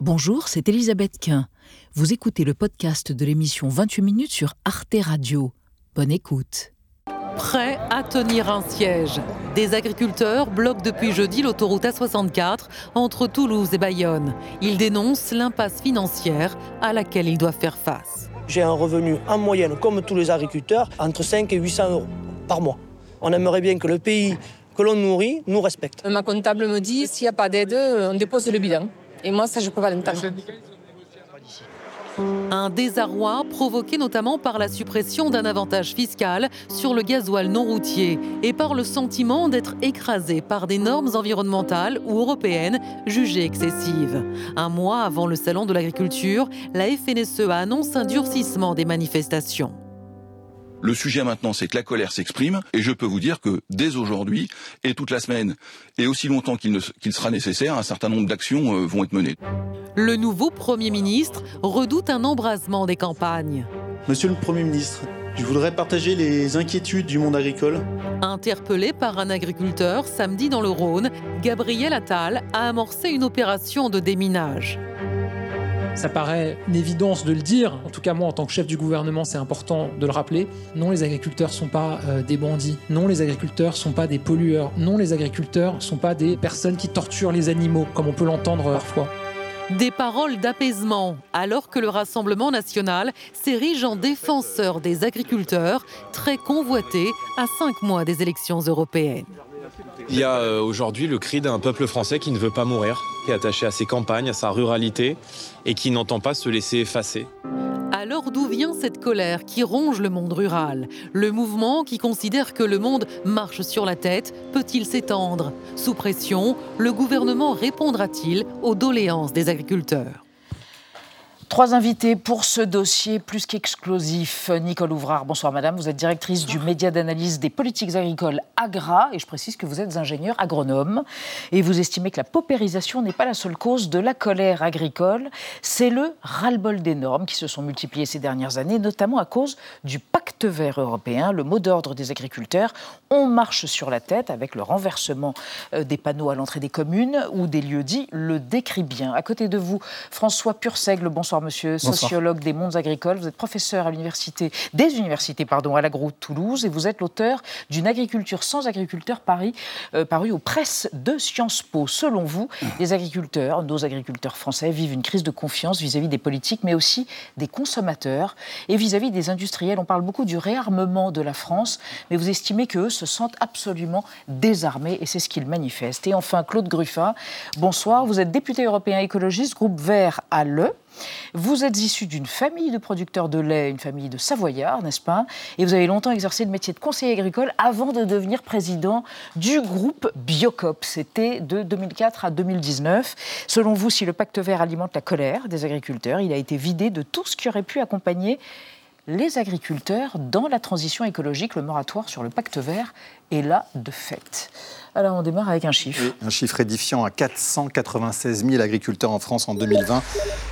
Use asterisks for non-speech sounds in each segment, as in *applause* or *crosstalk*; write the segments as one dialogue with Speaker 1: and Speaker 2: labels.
Speaker 1: Bonjour, c'est Elisabeth Quint. Vous écoutez le podcast de l'émission 28 minutes sur Arte Radio. Bonne écoute.
Speaker 2: Prêt à tenir un siège. Des agriculteurs bloquent depuis jeudi l'autoroute A64 entre Toulouse et Bayonne. Ils dénoncent l'impasse financière à laquelle ils doivent faire face.
Speaker 3: J'ai un revenu en moyenne, comme tous les agriculteurs, entre 5 et 800 euros par mois. On aimerait bien que le pays que l'on nourrit nous respecte.
Speaker 4: Ma comptable me dit s'il n'y a pas d'aide, on dépose le bilan. Et moi, ça, je peux pas.
Speaker 2: Un désarroi provoqué notamment par la suppression d'un avantage fiscal sur le gasoil non routier et par le sentiment d'être écrasé par des normes environnementales ou européennes jugées excessives. Un mois avant le salon de l'agriculture, la FNSE annonce un durcissement des manifestations.
Speaker 5: Le sujet maintenant, c'est que la colère s'exprime, et je peux vous dire que dès aujourd'hui, et toute la semaine, et aussi longtemps qu'il sera nécessaire, un certain nombre d'actions euh, vont être menées.
Speaker 2: Le nouveau Premier ministre redoute un embrasement des campagnes.
Speaker 6: Monsieur le Premier ministre, je voudrais partager les inquiétudes du monde agricole.
Speaker 2: Interpellé par un agriculteur samedi dans le Rhône, Gabriel Attal a amorcé une opération de déminage.
Speaker 7: Ça paraît une évidence de le dire. En tout cas, moi, en tant que chef du gouvernement, c'est important de le rappeler. Non, les agriculteurs sont pas euh, des bandits. Non, les agriculteurs sont pas des pollueurs. Non, les agriculteurs sont pas des personnes qui torturent les animaux, comme on peut l'entendre parfois.
Speaker 2: Des paroles d'apaisement, alors que le Rassemblement national s'érige en défenseur des agriculteurs, très convoité à cinq mois des élections européennes.
Speaker 8: Il y a euh, aujourd'hui le cri d'un peuple français qui ne veut pas mourir, qui est attaché à ses campagnes, à sa ruralité et qui n'entend pas se laisser effacer.
Speaker 2: Alors d'où vient cette colère qui ronge le monde rural? Le mouvement qui considère que le monde marche sur la tête peut-il s'étendre? Sous pression, le gouvernement répondra-t-il aux doléances des agriculteurs?
Speaker 1: Trois invités pour ce dossier plus qu'explosif. Nicole Ouvrard, bonsoir madame. Vous êtes directrice du média d'analyse des politiques agricoles AGRA et je précise que vous êtes ingénieur agronome et vous estimez que la paupérisation n'est pas la seule cause de la colère agricole. C'est le ras-le-bol des normes qui se sont multipliées ces dernières années, notamment à cause du pacte vert européen, le mot d'ordre des agriculteurs. On marche sur la tête avec le renversement euh, des panneaux à l'entrée des communes ou des lieux dits le décrit bien. À côté de vous, François Purseigle, bonsoir monsieur, sociologue des mondes agricoles. Vous êtes professeur à l'université, des universités pardon, à l'agro Toulouse et vous êtes l'auteur d'une agriculture sans agriculteurs Paris, euh, paru aux presses de Sciences Po. Selon vous, les agriculteurs, nos agriculteurs français, vivent une crise de confiance vis-à-vis des politiques, mais aussi des consommateurs et vis-à-vis des industriels. On parle beaucoup du réarmement de la France, mais vous estimez qu'eux se sentent absolument désarmés et c'est ce qu'ils manifestent. Et enfin, Claude Gruffat, bonsoir. Vous êtes député européen écologiste, groupe Vert à Le. Vous êtes issu d'une famille de producteurs de lait, une famille de Savoyards, n'est-ce pas? Et vous avez longtemps exercé le métier de conseiller agricole avant de devenir président du groupe Biocop. C'était de 2004 à 2019. Selon vous, si le pacte vert alimente la colère des agriculteurs, il a été vidé de tout ce qui aurait pu accompagner les agriculteurs dans la transition écologique. Le moratoire sur le pacte vert est là de fait. Alors on démarre avec un chiffre.
Speaker 9: un chiffre édifiant à 496 000 agriculteurs en France en 2020.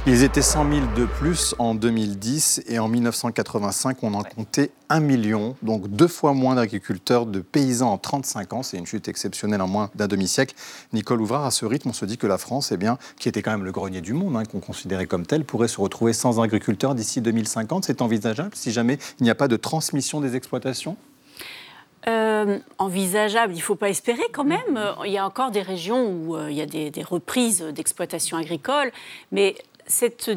Speaker 9: Ils étaient 100 000 de plus en 2010 et en 1985 on en comptait 1 million, donc deux fois moins d'agriculteurs, de paysans en 35 ans. C'est une chute exceptionnelle en moins d'un demi-siècle. Nicole Ouvrard, à ce rythme, on se dit que la France, eh bien, qui était quand même le grenier du monde, hein, qu'on considérait comme tel, pourrait se retrouver sans agriculteurs d'ici 2050. C'est envisageable si jamais il n'y a pas de transmission des exploitations?
Speaker 10: Euh, envisageable, il ne faut pas espérer quand même. Il y a encore des régions où euh, il y a des, reprises d'exploitation agricole, mais cette,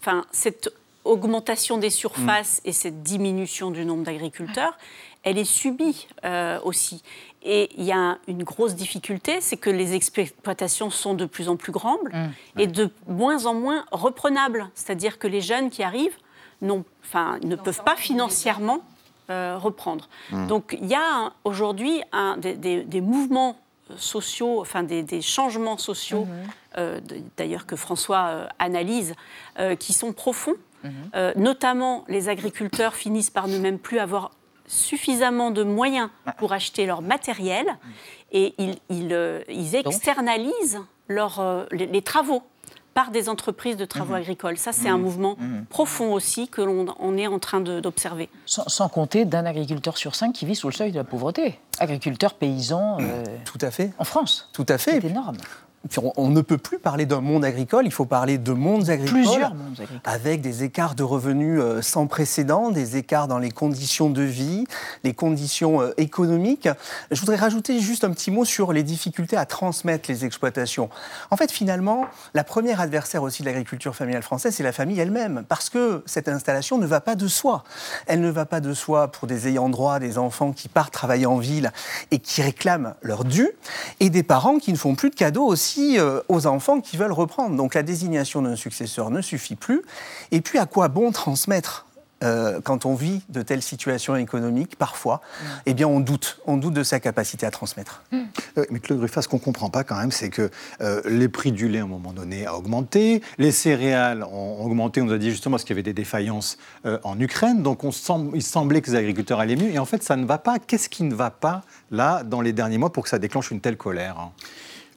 Speaker 10: enfin, cette augmentation des surfaces et cette diminution du nombre d'agriculteurs, elle est subie euh, aussi. Et il y a une grosse difficulté, c'est que les exploitations sont de plus en plus grandes mmh. et de moins en moins reprenables. C'est-à-dire que les jeunes qui arrivent ne peuvent pas financièrement euh, reprendre. Hmm. Donc il y a aujourd'hui des, mouvements sociaux, enfin des, changements sociaux, hmm. euh, d'ailleurs que François euh, analyse, qui sont profonds. Hmm. notamment, les agriculteurs finissent par ne même plus avoir suffisamment de moyens pour acheter leur matériel et ils, externalisent les travaux par des entreprises de travaux mhm. agricoles. Ça, c'est un mhm. mouvement mhm. profond aussi que l'on est en train d'observer.
Speaker 1: Sans, compter d'un agriculteur sur cinq qui vit sous le seuil de la pauvreté. Agriculteur, paysan.
Speaker 11: Euh, Tout à fait.
Speaker 1: En France.
Speaker 11: Tout à fait.
Speaker 1: C'est énorme.
Speaker 11: On, ne peut plus parler d'un monde agricole, il faut parler de mondes agricoles.
Speaker 1: Plusieurs mondes agricoles.
Speaker 11: Avec des écarts de revenus euh, sans précédent, des écarts dans les conditions de vie, les conditions euh, économiques. Je voudrais rajouter juste un petit mot sur les difficultés à transmettre les exploitations. En fait, finalement, la première adversaire aussi de l'agriculture familiale française, c'est la famille elle-même, parce que cette installation ne va pas de soi. Elle ne va pas de soi pour des ayants droit, des enfants qui partent travailler en ville et qui réclament leur dû, et des parents qui ne font plus de cadeaux aussi euh, aux enfants qui veulent reprendre. Donc la désignation d'un successeur ne suffit plus. Et puis à quoi bon transmettre euh, quand on vit de telles situations économiques, parfois, mm. eh bien, on doute. On doute de sa capacité à transmettre.
Speaker 9: Mm. Euh, mais Claude Ruffat, ce qu'on ne comprend pas quand même, c'est que euh, les prix du lait, à un moment donné, a augmenté. Les céréales ont augmenté, on nous a dit justement, parce qu'il y avait des défaillances en Ukraine. Donc, on il semblait que les agriculteurs allaient mieux. Et en fait, ça ne va pas. Qu'est-ce qui ne va pas, là, dans les derniers mois, pour que ça déclenche une telle colère hein?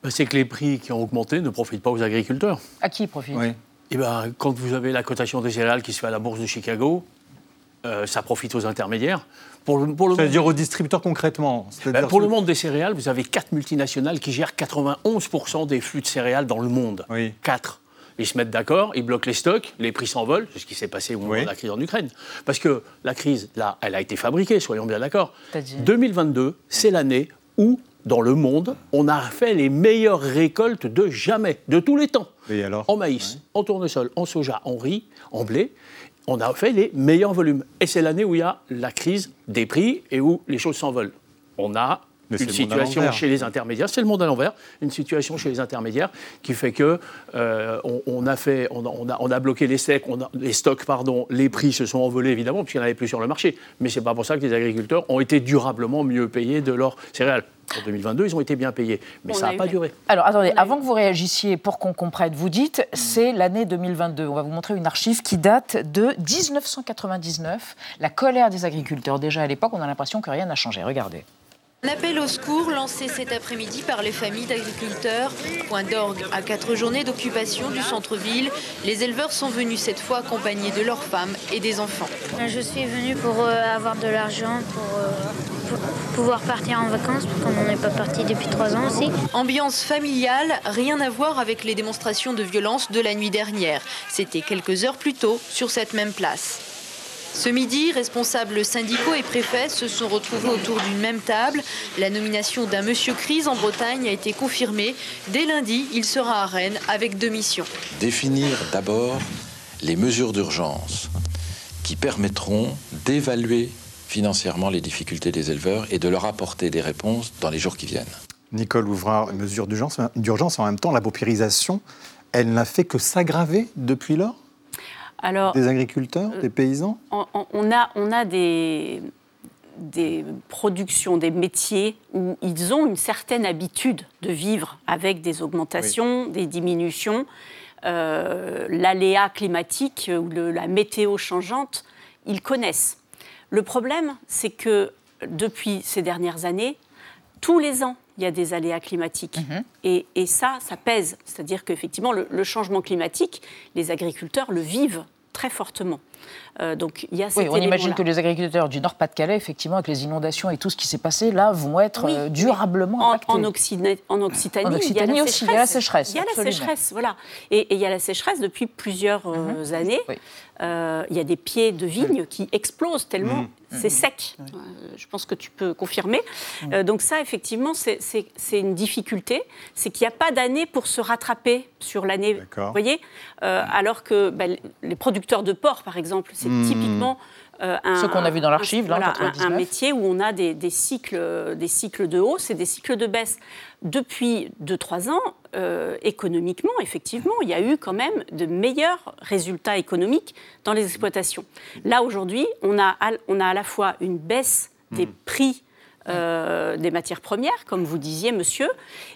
Speaker 12: Ben, C'est que les prix qui ont augmenté ne profitent pas aux agriculteurs.
Speaker 1: À qui ils profitent? Oui.
Speaker 12: Eh ben, quand vous avez la cotation des céréales qui se fait à la bourse de Chicago, euh, ça profite aux intermédiaires.
Speaker 9: Pour le, pour le C'est-à-dire aux distributeurs concrètement
Speaker 12: ben, Pour le monde des céréales, vous avez quatre multinationales qui gèrent 91% des flux de céréales dans le monde.
Speaker 9: Oui.
Speaker 12: Quatre. Ils se mettent d'accord, ils bloquent les stocks, les prix s'envolent, c'est ce qui s'est passé au moment de la crise en Ukraine. Parce que la crise, là, elle a été fabriquée, soyons bien d'accord. 2022, c'est l'année où dans le monde, on a fait les meilleures récoltes de jamais, de tous les temps.
Speaker 9: Et alors
Speaker 12: en maïs, en tournesol, en soja, en riz, en blé on a fait les meilleurs volumes. Et c'est l'année où il y a la crise des prix et où les choses s'envolent. On a une situation chez les intermédiaires, c'est le monde à l'envers, une situation chez les intermédiaires qui fait que euh, on, a fait, on a, on a, bloqué les, stocks, les stocks, pardon, les prix se sont envolés évidemment puisqu'il n'y en avait plus sur le marché. Mais c'est pas pour ça que les agriculteurs ont été durablement mieux payés de leurs céréales. En 2022, ils ont été bien payés, mais ça n'a pas duré.
Speaker 1: Alors attendez, avant que vous réagissiez, pour qu'on comprenne, vous dites c'est l'année 2022. On va vous montrer une archive qui date de 1999. La colère des agriculteurs, déjà à l'époque, on a l'impression que rien n'a changé. Regardez.
Speaker 13: Un appel au secours lancé cet après-midi par les familles d'agriculteurs. Point d'orgue à quatre journées d'occupation du centre-ville. Les éleveurs sont venus cette fois accompagnés de leurs femmes et des enfants.
Speaker 14: Je suis venu pour euh, avoir de l'argent, pour, euh, pour, pouvoir partir en vacances, comme on n'est pas parti depuis trois ans aussi.
Speaker 13: Ambiance familiale, rien à voir avec les démonstrations de violence de la nuit dernière. C'était quelques heures plus tôt sur cette même place. Ce midi, responsables syndicaux et préfets se sont retrouvés autour d'une même table. La nomination d'un monsieur crise en Bretagne a été confirmée. Dès lundi, il sera à Rennes avec deux missions.
Speaker 15: Définir d'abord les mesures d'urgence qui permettront d'évaluer financièrement les difficultés des éleveurs et de leur apporter des réponses dans les jours qui viennent.
Speaker 9: Nicole Ouvrard, mesure d'urgence en même temps, la paupérisation, elle n'a fait que s'aggraver depuis lors?
Speaker 10: Alors,
Speaker 9: des agriculteurs, des paysans
Speaker 10: on, a, on a des, des productions, des métiers où ils ont une certaine habitude de vivre avec des augmentations, des diminutions. Euh, l'aléa climatique ou la météo changeante, ils connaissent. Le problème, c'est que depuis ces dernières années, tous les ans, il y a des aléas climatiques. Mhm. Et, ça, ça pèse. C'est-à-dire qu'effectivement, le, changement climatique, les agriculteurs le vivent très fortement.
Speaker 1: Euh, donc il y a oui, on imagine que les agriculteurs du Nord-Pas-de-Calais, effectivement, avec les inondations et tout ce qui s'est passé là, vont être euh, durablement impactés.
Speaker 10: En, Occitanie, en Occitanie,
Speaker 1: il y a la aussi, il y a la sécheresse.
Speaker 10: Il y a la sécheresse, voilà. Et, il y a la sécheresse depuis plusieurs euh, mhm. années. il y a des pieds de vignes qui explosent tellement mhm. c'est sec. je pense que tu peux confirmer. Mhm. donc ça, effectivement, c'est une difficulté. C'est qu'il n'y a pas d'année pour se rattraper sur l'année. Vous voyez Alors que ben, les producteurs de porc, par exemple, c'est hmm. typiquement
Speaker 1: euh, un, Ce qu'on a vu dans l'archive,
Speaker 10: voilà, un, métier où on a des, cycles, des cycles de hausse et des cycles de baisse. Depuis 2-3 ans, euh, économiquement, effectivement, il y a eu quand même de meilleurs résultats économiques dans les exploitations. Là, aujourd'hui, on a, on a à la fois une baisse des hmm. prix euh, des matières premières, comme vous disiez, monsieur,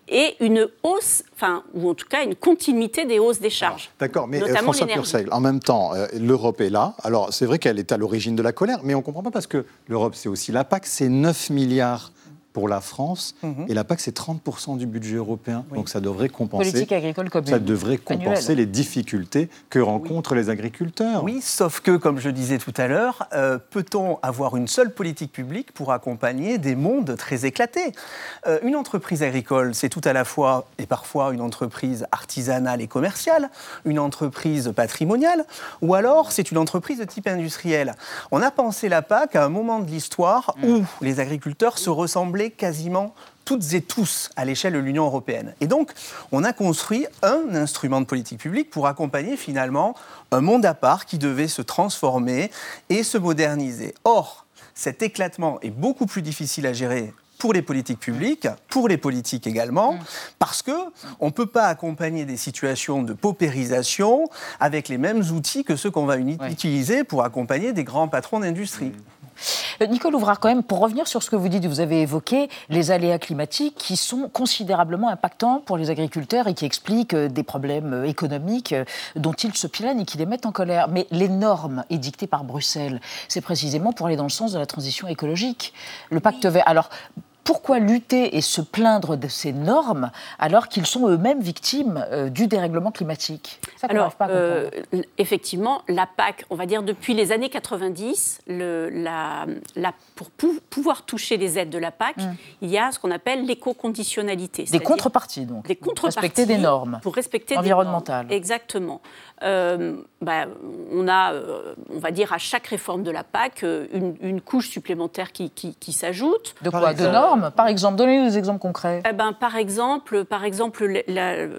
Speaker 10: et une hausse, enfin, ou en tout cas une continuité des hausses des charges.
Speaker 9: D'accord, mais euh, François Purseigle, en même temps, euh, l'Europe est là. Alors, c'est vrai qu'elle est à l'origine de la colère, mais on ne comprend pas parce que l'Europe, c'est aussi la PAC, c'est 9 milliards pour la France.
Speaker 11: Mhm.
Speaker 9: Et la PAC, c'est 30% du budget européen. Donc ça devrait compenser.
Speaker 1: Politique agricole commune.
Speaker 9: Ça devrait compenser les difficultés que rencontrent les agriculteurs.
Speaker 11: Oui, sauf que, comme je disais tout à l'heure, euh, peut-on avoir une seule politique publique pour accompagner des mondes très éclatés? Euh, Une entreprise agricole, c'est tout à la fois et parfois une entreprise artisanale et commerciale, une entreprise patrimoniale, ou alors c'est une entreprise de type industriel. On a pensé la PAC à un moment de l'histoire où les agriculteurs se ressemblaient quasiment toutes et tous à l'échelle de l'Union européenne. Et donc, on a construit un instrument de politique publique pour accompagner finalement un monde à part qui devait se transformer et se moderniser. Or, cet éclatement est beaucoup plus difficile à gérer pour les politiques publiques, pour les politiques également, parce que on ne peut pas accompagner des situations de paupérisation avec les mêmes outils que ceux qu'on va utiliser pour accompagner des grands patrons d'industrie.
Speaker 1: Euh, Nicole Ouvrard, quand même, pour revenir sur ce que vous dites, vous avez évoqué les aléas climatiques qui sont considérablement impactants pour les agriculteurs et qui expliquent euh, des problèmes euh, économiques euh, dont ils se plaignent et qui les mettent en colère. Mais les normes édictées par Bruxelles, c'est précisément pour aller dans le sens de la transition écologique. Le pacte vert. Alors, pourquoi lutter et se plaindre de ces normes alors qu'ils sont eux-mêmes victimes euh, du dérèglement climatique? Ça
Speaker 10: Alors,
Speaker 1: n'arrive pas à
Speaker 10: euh, effectivement, la PAC, on va dire depuis les années 90, le- la- la- pour pou- pouvoir toucher les aides de la PAC, il y a ce qu'on appelle l'éco-conditionnalité.
Speaker 1: Des contreparties, donc.
Speaker 10: Des contreparties.
Speaker 1: Respecter des normes
Speaker 10: Pour respecter
Speaker 1: environnementales.
Speaker 10: Des normes. Exactement. Euh, bah, on a, on va dire, à chaque réforme de la PAC, une, une couche supplémentaire qui, qui- qui s'ajoute.
Speaker 1: De quoi? De normes Par exemple, donnez-nous des exemples concrets.
Speaker 10: Eh ben, par exemple, par exemple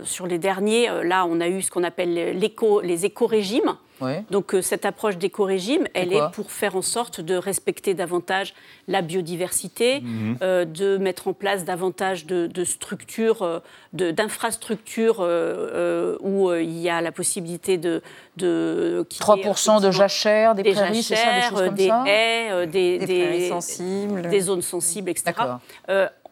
Speaker 10: sur les derniers, euh, là, on a eu ce qu'on appelle les éco-régimes. Donc euh, cette approche d'éco-régime, elle est pour faire en sorte de respecter davantage la biodiversité,
Speaker 1: Mhm.
Speaker 10: euh, de mettre en place davantage de, de structures, euh, d'infrastructures euh, où il y a la possibilité de... de qu'il y ait,
Speaker 1: 3% de jachères, des,
Speaker 10: des
Speaker 1: prairies, c'est ça, des
Speaker 10: jachères,
Speaker 1: choses comme
Speaker 10: des
Speaker 1: ça
Speaker 10: haies, des,
Speaker 16: Des prairies sensibles.
Speaker 10: des zones sensibles, etc.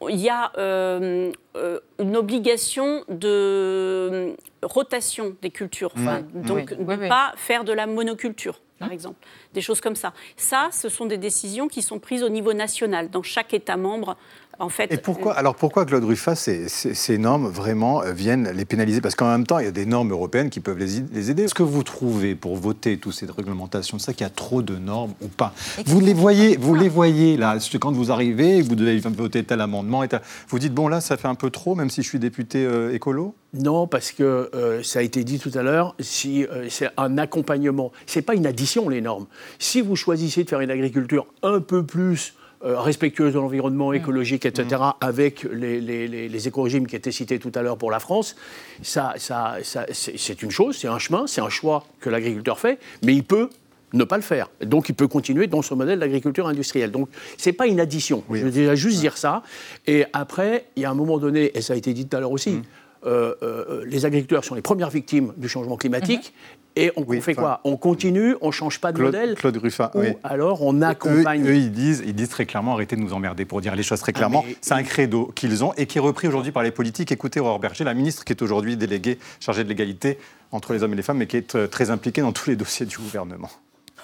Speaker 10: Euh, il y a euh, euh, une obligation de rotation des cultures,
Speaker 1: Mmh.
Speaker 10: donc
Speaker 1: Oui.
Speaker 10: ne
Speaker 1: Oui, oui.
Speaker 10: pas faire de la monoculture, par exemple, des choses comme ça. Ça, ce sont des décisions qui sont prises au niveau national, dans chaque État membre. En fait,
Speaker 9: Et pourquoi, alors pourquoi Claude Ruffat, ces, ces- ces normes vraiment euh, viennent les pénaliser? Parce qu'en même temps, il y a des normes européennes qui peuvent les, les aider. Est-ce que vous trouvez, pour voter toutes ces réglementations, ça qu'il y a trop de normes ou pas? Vous les voyez, vous les voyez là, c'est quand vous arrivez, vous devez voter tel amendement, et tel- vous dites bon là, ça fait un peu trop, même si je suis député euh, écolo?
Speaker 12: Non, parce que euh, ça a été dit tout à l'heure, si euh, c'est un accompagnement, c'est pas une addition les normes. Si vous choisissez de faire une agriculture un peu plus euh, respectueuse de l'environnement, écologique, etc., avec les, les, les, les éco-régimes qui étaient cités tout à l'heure pour la France, ça, ça, ça, c'est c'est une chose, c'est un chemin, c'est un choix que l'agriculteur fait, mais il peut ne pas le faire. Donc il peut continuer dans ce modèle d'agriculture industrielle. Donc c'est pas une addition. Je veux déjà juste dire ça. Et après, il y a un moment donné, et ça a été dit tout à l'heure aussi, euh, les agriculteurs sont les premières victimes du changement climatique. Et on, on fait quoi? On continue, on change pas de
Speaker 9: Claude,
Speaker 12: modèle.
Speaker 9: Claude Ruffat,
Speaker 12: ou
Speaker 9: oui.
Speaker 12: alors on accompagne.
Speaker 9: Eux, eux, ils, disent, ils disent très clairement arrêtez de nous emmerder pour dire les choses très clairement.
Speaker 12: mais-
Speaker 9: C'est un credo qu'ils ont et qui est repris aujourd'hui par les politiques. Écoutez Aurore Berger, la ministre qui est aujourd'hui déléguée chargée de l'égalité entre les hommes et les femmes, mais qui est euh, très impliquée dans tous les dossiers du gouvernement.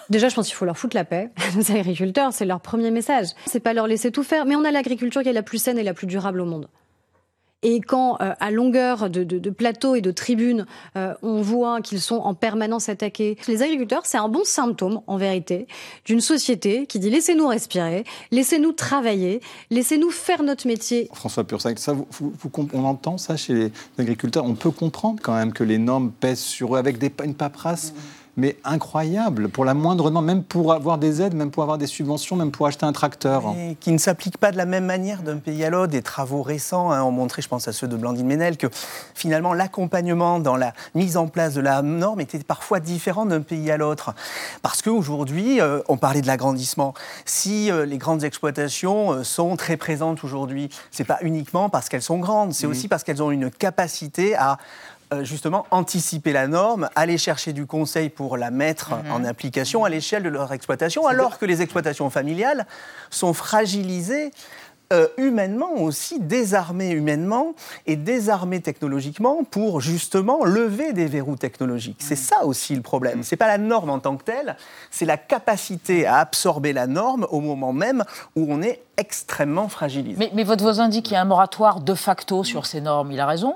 Speaker 17: Déjà, je pense qu'il faut leur foutre la paix. *laughs* Nos agriculteurs, c'est leur premier message. C'est pas leur laisser tout faire, mais on a l'agriculture qui est la plus saine et la plus durable au monde. Et quand, euh, à longueur de, plateaux et de tribunes, euh, on voit qu'ils sont en permanence attaqués, les agriculteurs, c'est un bon symptôme, en vérité, d'une société qui dit laissez-nous respirer, laissez-nous travailler, laissez-nous faire notre métier.
Speaker 9: François Pursac, ça, on entend ça chez les agriculteurs. On peut comprendre quand même que les normes pèsent sur eux avec une paperasse. Mais incroyable, pour la moindre norme, même pour avoir des aides, même pour avoir des subventions, même pour acheter un tracteur.
Speaker 11: Et qui ne s'applique pas de la même manière d'un pays à l'autre. Des travaux récents hein, ont montré, je pense à ceux de Blandine Ménel, que finalement l'accompagnement dans la mise en place de la norme était parfois différent d'un pays à l'autre. Parce qu'aujourd'hui, euh, on parlait de l'agrandissement. Si euh, les grandes exploitations euh, sont très présentes aujourd'hui, c'est pas uniquement parce qu'elles sont grandes, c'est aussi parce qu'elles ont une capacité à euh, justement anticiper la norme, aller chercher du conseil pour la mettre en application à l'échelle de leur exploitation, alors que les exploitations familiales sont fragilisées euh, humainement aussi, désarmer humainement et désarmer technologiquement pour justement lever des verrous technologiques. C'est ça aussi le problème. C'est pas la norme en tant que telle, c'est la capacité à absorber la norme au moment même où on est extrêmement fragilisé.
Speaker 1: Mais, mais votre voisin dit qu'il y a un moratoire de facto sur ces normes. Il a raison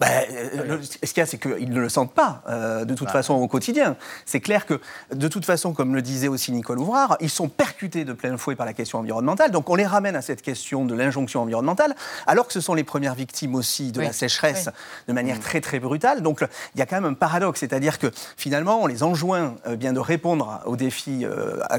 Speaker 11: ben, euh, ce qu'il y a, c'est qu'ils ne le sentent pas, euh, de toute bah. façon, au quotidien. C'est clair que, de toute façon, comme le disait aussi Nicole Ouvrard, ils sont percutés de plein fouet par la question environnementale. Donc, on les ramène à cette question de l'injonction environnementale, alors que ce sont les premières victimes aussi de la sécheresse de manière mm. très, très brutale. Donc, il y a quand même un paradoxe, c'est-à-dire que, finalement, on les enjoint euh, bien de répondre aux défis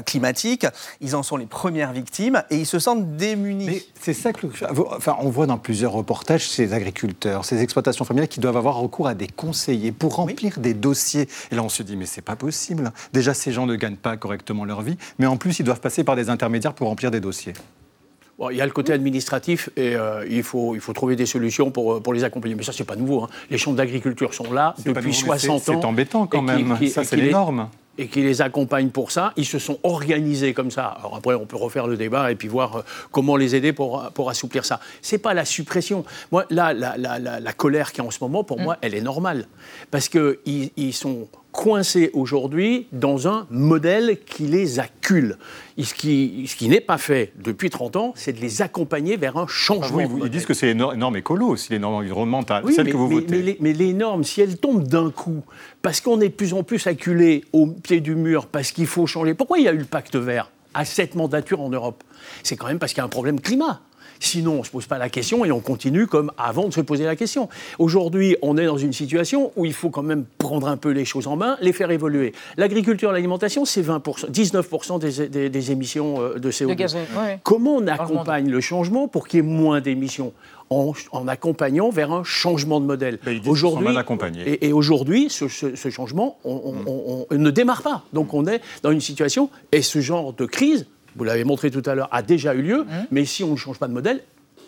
Speaker 11: climatiques. Ils en sont les premières victimes et ils se sentent démunis. Mais
Speaker 9: c'est ça que. Enfin, on voit dans plusieurs reportages ces agriculteurs, ces exploitations qui doivent avoir recours à des conseillers pour remplir des dossiers. Et là, on se dit, mais c'est pas possible. Déjà, ces gens ne gagnent pas correctement leur vie, mais en plus, ils doivent passer par des intermédiaires pour remplir des dossiers.
Speaker 12: Bon, il y a le côté administratif et euh, il, faut, il faut trouver des solutions pour, euh, pour les accompagner. Mais ça, c'est pas nouveau. Hein. Les chambres d'agriculture sont là depuis 60 ans.
Speaker 9: C'est embêtant quand même. ça, c'est énorme
Speaker 12: et qui les accompagnent pour ça. Ils se sont organisés comme ça. Alors après, on peut refaire le débat et puis voir euh, comment les aider pour, pour assouplir ça. C'est pas la suppression. Moi, là, la, la, la, colère qui est en ce moment, pour mm. moi, elle est normale. Parce qu'ils ils sont coincés aujourd'hui dans un modèle qui les accule. ce qui, ce qui n'est pas fait depuis 30 ans, c'est de les accompagner vers un changement. Ah
Speaker 9: ils disent que c'est les normes écolo aussi, les normes environnementales, celles
Speaker 12: mais,
Speaker 9: que vous
Speaker 12: mais,
Speaker 9: votez.
Speaker 12: Les, mais les normes, si elles tombent d'un coup, parce qu'on est de plus en plus acculé au pied du mur, parce qu'il faut changer. Pourquoi il y a eu le pacte vert à cette mandature en Europe? C'est quand même parce qu'il y a un problème climat. Sinon, on ne se pose pas la question et on continue comme avant de se poser la question. Aujourd'hui, on est dans une situation où il faut quand même prendre un peu les choses en main, les faire évoluer. L'agriculture, l'alimentation, c'est 20%, 19% des, des, émissions euh, de CO2. Comment on accompagne le changement pour qu'il y ait moins d'émissions? En, accompagnant vers un changement de modèle.
Speaker 9: Aujourd'hui,
Speaker 12: et, et aujourd'hui, ce, ce, changement, on, on, ne démarre pas. Donc on est dans une situation, et ce genre de crise, vous l'avez montré tout à l'heure, a déjà eu lieu, mmh. mais si on ne change pas de modèle,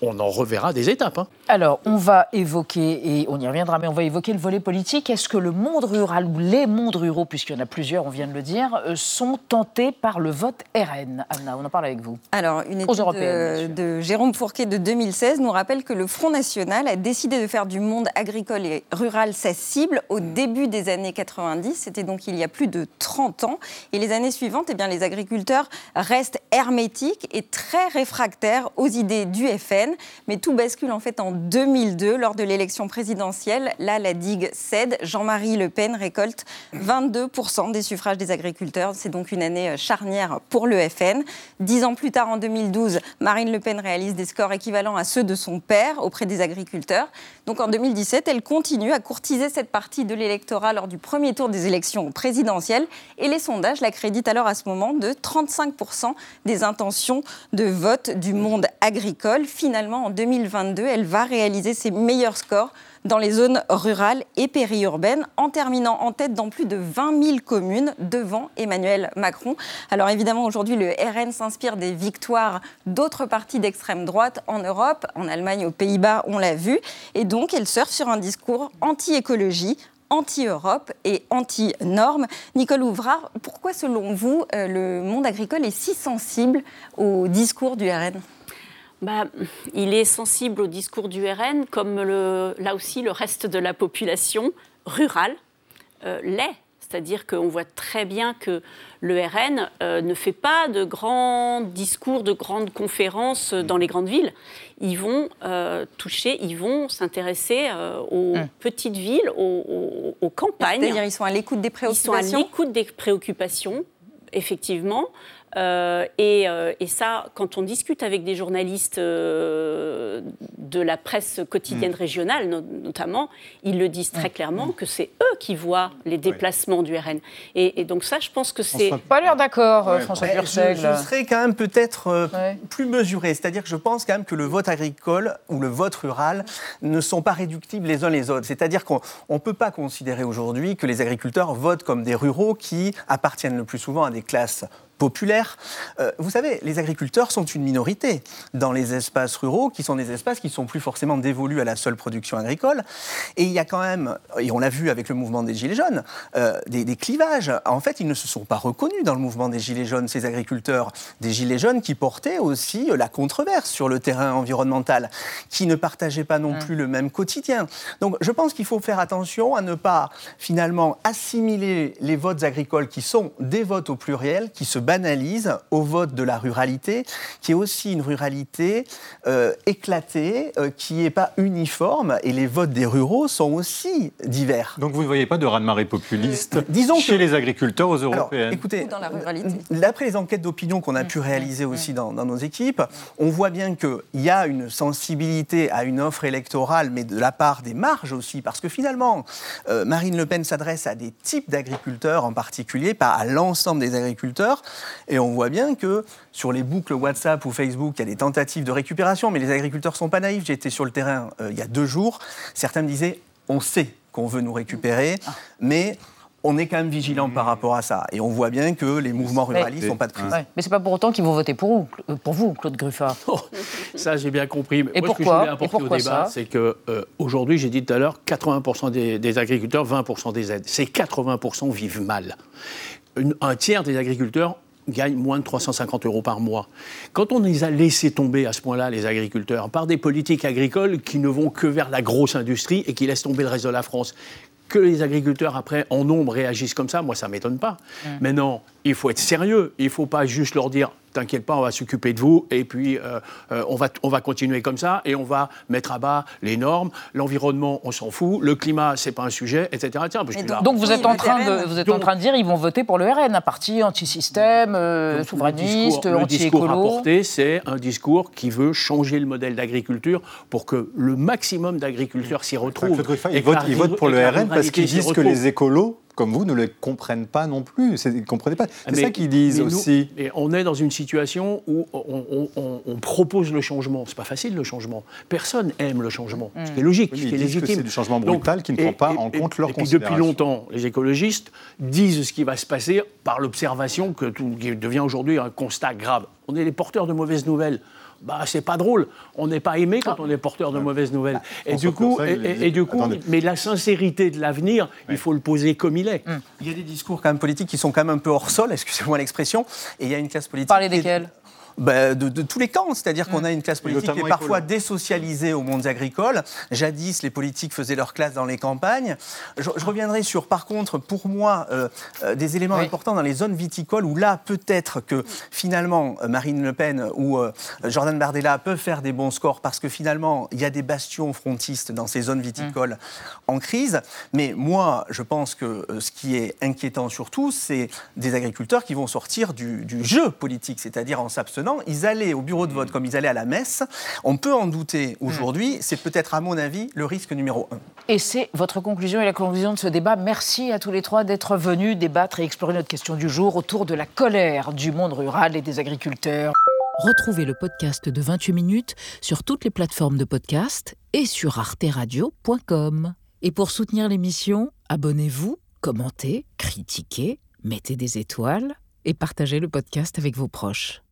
Speaker 12: on en reverra des étapes. Hein.
Speaker 1: Alors, on va évoquer, et on y reviendra, mais on va évoquer le volet politique. Est-ce que le monde rural, ou les mondes ruraux, puisqu'il y en a plusieurs, on vient de le dire, euh, sont tentés par le vote RN Anna, on en parle avec vous.
Speaker 16: Alors, une étude de, de, Jérôme Fourquet de 2016 nous rappelle que le Front National a décidé de faire du monde agricole et rural sa cible au début des années 90. C'était donc il y a plus de 30 ans. Et les années suivantes, eh bien, les agriculteurs restent hermétiques et très réfractaires aux idées du FN. Mais tout bascule en fait en 2002 lors de l'élection présidentielle. Là, la digue cède. Jean-Marie Le Pen récolte 22% des suffrages des agriculteurs. C'est donc une année euh, charnière pour le FN. Dix ans plus tard, en 2012, Marine Le Pen réalise des scores équivalents à ceux de son père auprès des agriculteurs. Donc en 2017, elle continue à courtiser cette partie de l'électorat lors du premier tour des élections présidentielles. Et les sondages l'accréditent alors à ce moment de 35% des intentions de vote du monde agricole. Finalement, en 2022, elle va réaliser ses meilleurs scores dans les zones rurales et périurbaines, en terminant en tête dans plus de 20 000 communes devant Emmanuel Macron. Alors évidemment, aujourd'hui, le RN s'inspire des victoires d'autres partis d'extrême droite en Europe, en Allemagne, aux Pays-Bas, on l'a vu. Et donc, elle surfe sur un discours anti-écologie, anti-Europe et anti-normes. Nicole Ouvrard, pourquoi selon vous euh, le monde agricole est si sensible au discours du RN
Speaker 10: bah, il est sensible au discours du RN, comme le, là aussi le reste de la population rurale euh, l'est. C'est-à-dire qu'on voit très bien que le RN euh, ne fait pas de grands discours, de grandes conférences dans les grandes villes. Ils vont euh, toucher, ils vont s'intéresser aux hum. petites villes, aux, aux campagnes.
Speaker 16: C'est-à-dire ils sont à l'écoute des préoccupations
Speaker 10: Ils sont à l'écoute des préoccupations, effectivement. Euh, euh, et, ça, quand on discute avec des journalistes euh, de la presse quotidienne mm. régionale, notamment, ils le disent très mm. clairement que c'est eux qui voient les déplacements du RN. Et, donc ça, je pense que c'est...
Speaker 1: Pas l'air d'accord, François Purcell.
Speaker 11: Je, serais quand même peut-être plus mesuré. C'est-à-dire que je pense quand même que le vote agricole ou le vote rural ne sont pas réductibles les uns les autres. C'est-à-dire qu'on ne peut pas considérer aujourd'hui que les agriculteurs votent comme des ruraux qui appartiennent le plus souvent à des classes populaire. Euh, vous savez, les agriculteurs sont une minorité dans les espaces ruraux, qui sont des espaces qui ne sont plus forcément dévolus à la seule production agricole. Et il y a quand même, et on l'a vu avec le mouvement des Gilets jaunes, euh, des, des, clivages. En fait, ils ne se sont pas reconnus dans le mouvement des Gilets jaunes, ces agriculteurs. Des Gilets jaunes qui portaient aussi la controverse sur le terrain environnemental, qui ne partageaient pas non plus le même quotidien. Donc je pense qu'il faut faire attention à ne pas finalement assimiler les votes agricoles qui sont des votes au pluriel, qui se banalisent au vote de la ruralité, qui est aussi une ruralité euh, éclatée, euh, qui n'est pas uniforme, et les votes des ruraux sont aussi divers.
Speaker 9: Donc vous ne voyez pas de raz-de-marée populiste Disons chez les agriculteurs aux européennes
Speaker 11: Écoutez, dans la ruralité. d'après les enquêtes d'opinion qu'on a pu réaliser aussi dans, dans nos équipes, on voit bien qu'il y a une sensibilité à une offre électorale, mais de la part des marges aussi, parce que finalement, euh, Marine Le Pen s'adresse à des types d'agriculteurs en particulier, pas à l'ensemble des agriculteurs, et on voit bien que sur les boucles WhatsApp ou Facebook, il y a des tentatives de récupération, mais les agriculteurs ne sont pas naïfs. J'ai été sur le terrain euh, il y a deux jours, certains me disaient, on sait qu'on veut nous récupérer, ah. mais on est quand même vigilant par rapport à ça. Et on voit bien que les mouvements ruralistes n'ont pas de prise.
Speaker 1: Mais ce n'est pas pour autant qu'ils vont voter pour vous, euh, pour vous Claude Gruffat. *laughs*
Speaker 12: Oh, ça, j'ai bien compris. Mais
Speaker 1: Et
Speaker 12: moi,
Speaker 1: pourquoi
Speaker 12: ce que je voulais apporter au débat, c'est qu'aujourd'hui, j'ai dit tout à l'heure, 80% des, agriculteurs, 20% des aides. Ces 80% vivent mal. un tiers des agriculteurs gagnent moins de 350 euros par mois. Quand on les a laissés tomber à ce point-là, les agriculteurs, par des politiques agricoles qui ne vont que vers la grosse industrie et qui laissent tomber le reste de la France, que les agriculteurs, après, en nombre, réagissent comme ça, moi, ça ne m'étonne pas. Maintenant, il faut être sérieux. Il ne faut pas juste leur dire T'inquiète pas, on va s'occuper de vous, et puis euh, euh, on, va, on va continuer comme ça, et on va mettre à bas les normes. L'environnement, on s'en fout. Le climat, c'est pas un sujet, etc.
Speaker 1: donc, vous êtes, en train, de, vous êtes en train de dire ils vont voter pour le RN, un parti anti-système, euh, souverainiste, anti-écolo. Le
Speaker 12: discours apporté, c'est un discours qui veut changer le modèle d'agriculture pour que le maximum d'agriculteurs s'y retrouvent.
Speaker 9: Ils votent, pour le RN parce qu'ils disent que les écolos comme vous, ne les comprennent pas non plus. Ils ne comprenaient pas. C'est ça qu'ils disent aussi.
Speaker 12: on est dans une situation où on, propose le changement. C'est pas facile le changement. Personne aime le changement. Ce qui est logique, ce qui est légitime.
Speaker 9: C'est du changement brutal qui ne prend pas en compte leur
Speaker 12: et depuis longtemps, les écologistes disent ce qui va se passer par l'observation que tout, qui devient aujourd'hui un constat grave. On est les porteurs de mauvaises nouvelles bah, c'est pas drôle. On n'est pas aimé quand on est porteur de mauvaises nouvelles. Bah, et, du coup, et, du coup, mais la sincérité de l'avenir, il faut le poser comme il est.
Speaker 11: Il y a des discours quand même politiques qui sont quand même un peu hors sol, excusez-moi l'expression, et il y a une classe politique.
Speaker 1: Parlez desquels?
Speaker 11: Bah, de, tous les camps. C'est-à-dire qu'on a une classe politique qui est parfois désocialisée au monde agricole. Jadis, les politiques faisaient leur classe dans les campagnes. Je, reviendrai sur, par contre, pour moi, euh, euh, des éléments importants dans les zones viticoles où là, peut-être que finalement, euh, Marine Le Pen ou Jordan Bardella peuvent faire des bons scores parce que finalement, il y a des bastions frontistes dans ces zones viticoles mmh. en crise. Mais moi, je pense que ce qui est inquiétant surtout, c'est des agriculteurs qui vont sortir du, du jeu politique, c'est-à-dire en s'abstenant ils allaient au bureau de vote comme ils allaient à la messe. On peut en douter aujourd'hui. C'est peut-être, à mon avis, le risque numéro un.
Speaker 1: Et c'est votre conclusion et la conclusion de ce débat. Merci à tous les trois d'être venus débattre et explorer notre question du jour autour de la colère du monde rural et des agriculteurs.
Speaker 2: Retrouvez le podcast de 28 minutes sur toutes les plateformes de podcast et sur arteradio.com. Et pour soutenir l'émission, abonnez-vous, commentez, critiquez, mettez des étoiles et partagez le podcast avec vos proches.